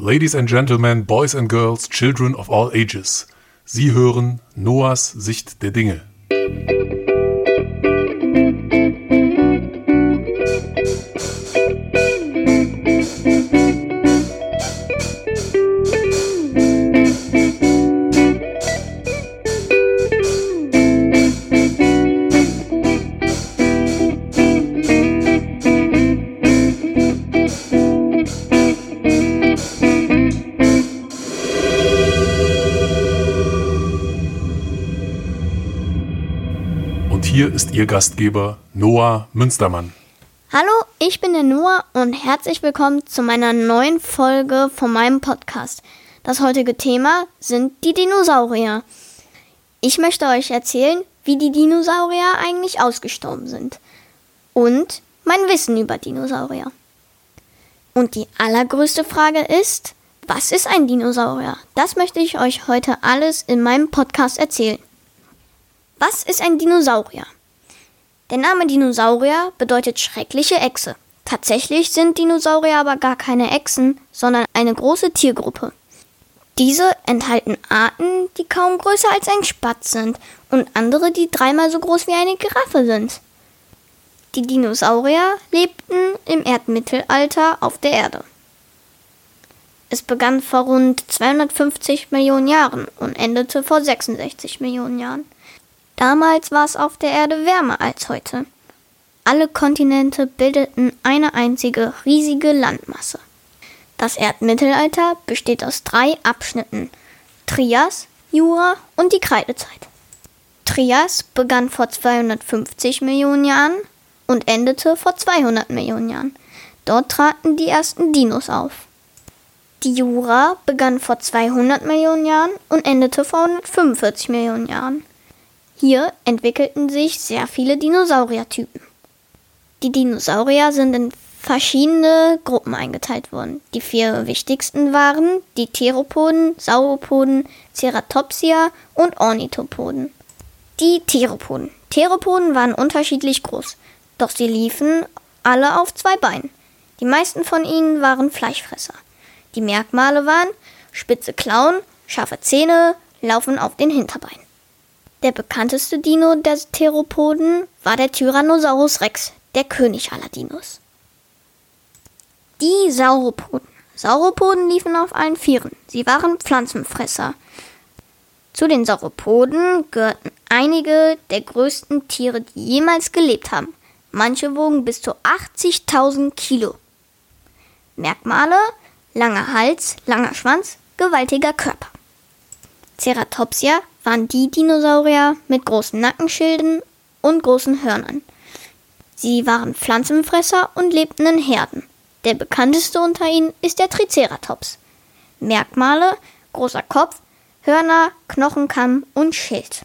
Ladies and Gentlemen, Boys and Girls, Children of all ages. Sie hören Noahs Sicht der Dinge. Hier ist Ihr Gastgeber Noah Münstermann. Hallo, ich bin der Noah und herzlich willkommen zu meiner neuen Folge von meinem Podcast. Das heutige Thema sind die Dinosaurier. Ich möchte euch erzählen, wie die Dinosaurier eigentlich ausgestorben sind und mein Wissen über Dinosaurier. Und die allergrößte Frage ist, was ist ein Dinosaurier? Das möchte ich euch heute alles in meinem Podcast erzählen. Was ist ein Dinosaurier? Der Name Dinosaurier bedeutet schreckliche Echse. Tatsächlich sind Dinosaurier aber gar keine Echsen, sondern eine große Tiergruppe. Diese enthalten Arten, die kaum größer als ein Spatz sind und andere, die dreimal so groß wie eine Giraffe sind. Die Dinosaurier lebten im Erdmittelalter auf der Erde. Es begann vor rund 250 Millionen Jahren und endete vor 66 Millionen Jahren. Damals war es auf der Erde wärmer als heute. Alle Kontinente bildeten eine einzige riesige Landmasse. Das Erdmittelalter besteht aus drei Abschnitten Trias, Jura und die Kreidezeit. Trias begann vor 250 Millionen Jahren und endete vor 200 Millionen Jahren. Dort traten die ersten Dinos auf. Die Jura begann vor 200 Millionen Jahren und endete vor 145 Millionen Jahren. Hier entwickelten sich sehr viele Dinosauriertypen. Die Dinosaurier sind in verschiedene Gruppen eingeteilt worden. Die vier wichtigsten waren die Theropoden, Sauropoden, Ceratopsia und Ornithopoden. Die Theropoden. Theropoden waren unterschiedlich groß, doch sie liefen alle auf zwei Beinen. Die meisten von ihnen waren Fleischfresser. Die Merkmale waren spitze Klauen, scharfe Zähne, Laufen auf den Hinterbeinen. Der bekannteste Dino der Theropoden war der Tyrannosaurus Rex, der König aller Dinos. Die Sauropoden. Sauropoden liefen auf allen Vieren. Sie waren Pflanzenfresser. Zu den Sauropoden gehörten einige der größten Tiere, die jemals gelebt haben. Manche wogen bis zu 80.000 Kilo. Merkmale: langer Hals, langer Schwanz, gewaltiger Körper. Ceratopsia waren die Dinosaurier mit großen Nackenschilden und großen Hörnern. Sie waren Pflanzenfresser und lebten in Herden. Der bekannteste unter ihnen ist der Triceratops. Merkmale: großer Kopf, Hörner, Knochenkamm und Schild.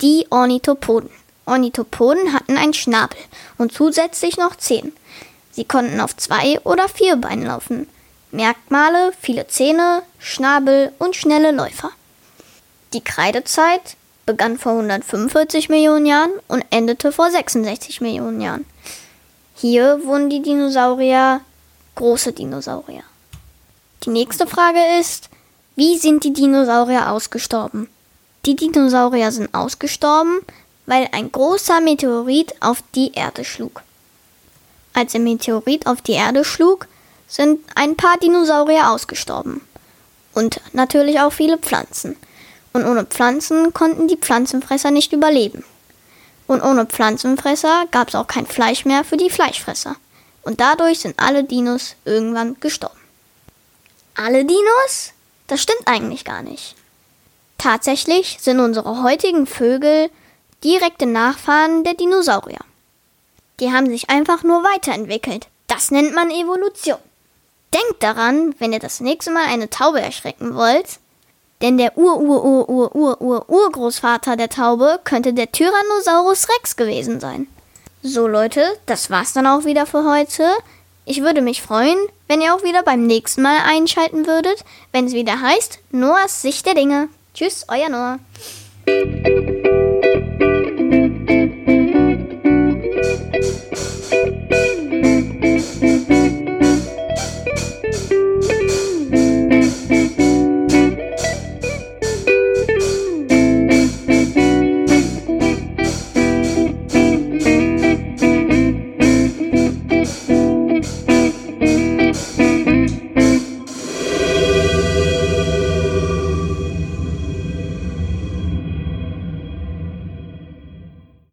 Die Ornithopoden. Ornithopoden hatten einen Schnabel und zusätzlich noch Zehen. Sie konnten auf zwei oder vier Beinen laufen. Merkmale: viele Zähne, Schnabel und schnelle Läufer. Die Kreidezeit begann vor 145 Millionen Jahren und endete vor 66 Millionen Jahren. Hier wurden die Dinosaurier große Dinosaurier. Die nächste Frage ist, wie sind die Dinosaurier ausgestorben? Die Dinosaurier sind ausgestorben, weil ein großer Meteorit auf die Erde schlug. Als der Meteorit auf die Erde schlug, sind ein paar Dinosaurier ausgestorben. Und natürlich auch viele Pflanzen. Und ohne Pflanzen konnten die Pflanzenfresser nicht überleben. Und ohne Pflanzenfresser gab es auch kein Fleisch mehr für die Fleischfresser. Und dadurch sind alle Dinos irgendwann gestorben. Alle Dinos? Das stimmt eigentlich gar nicht. Tatsächlich sind unsere heutigen Vögel direkte Nachfahren der Dinosaurier. Die haben sich einfach nur weiterentwickelt. Das nennt man Evolution. Denkt daran, wenn ihr das nächste Mal eine Taube erschrecken wollt, denn der Ur-Ur-Ur-Ur-Ur-Urgroßvater der Taube könnte der Tyrannosaurus Rex gewesen sein. So Leute, das war's dann auch wieder für heute. Ich würde mich freuen, wenn ihr auch wieder beim nächsten Mal einschalten würdet, wenn es wieder heißt Noahs Sicht der Dinge. Tschüss, euer Noah.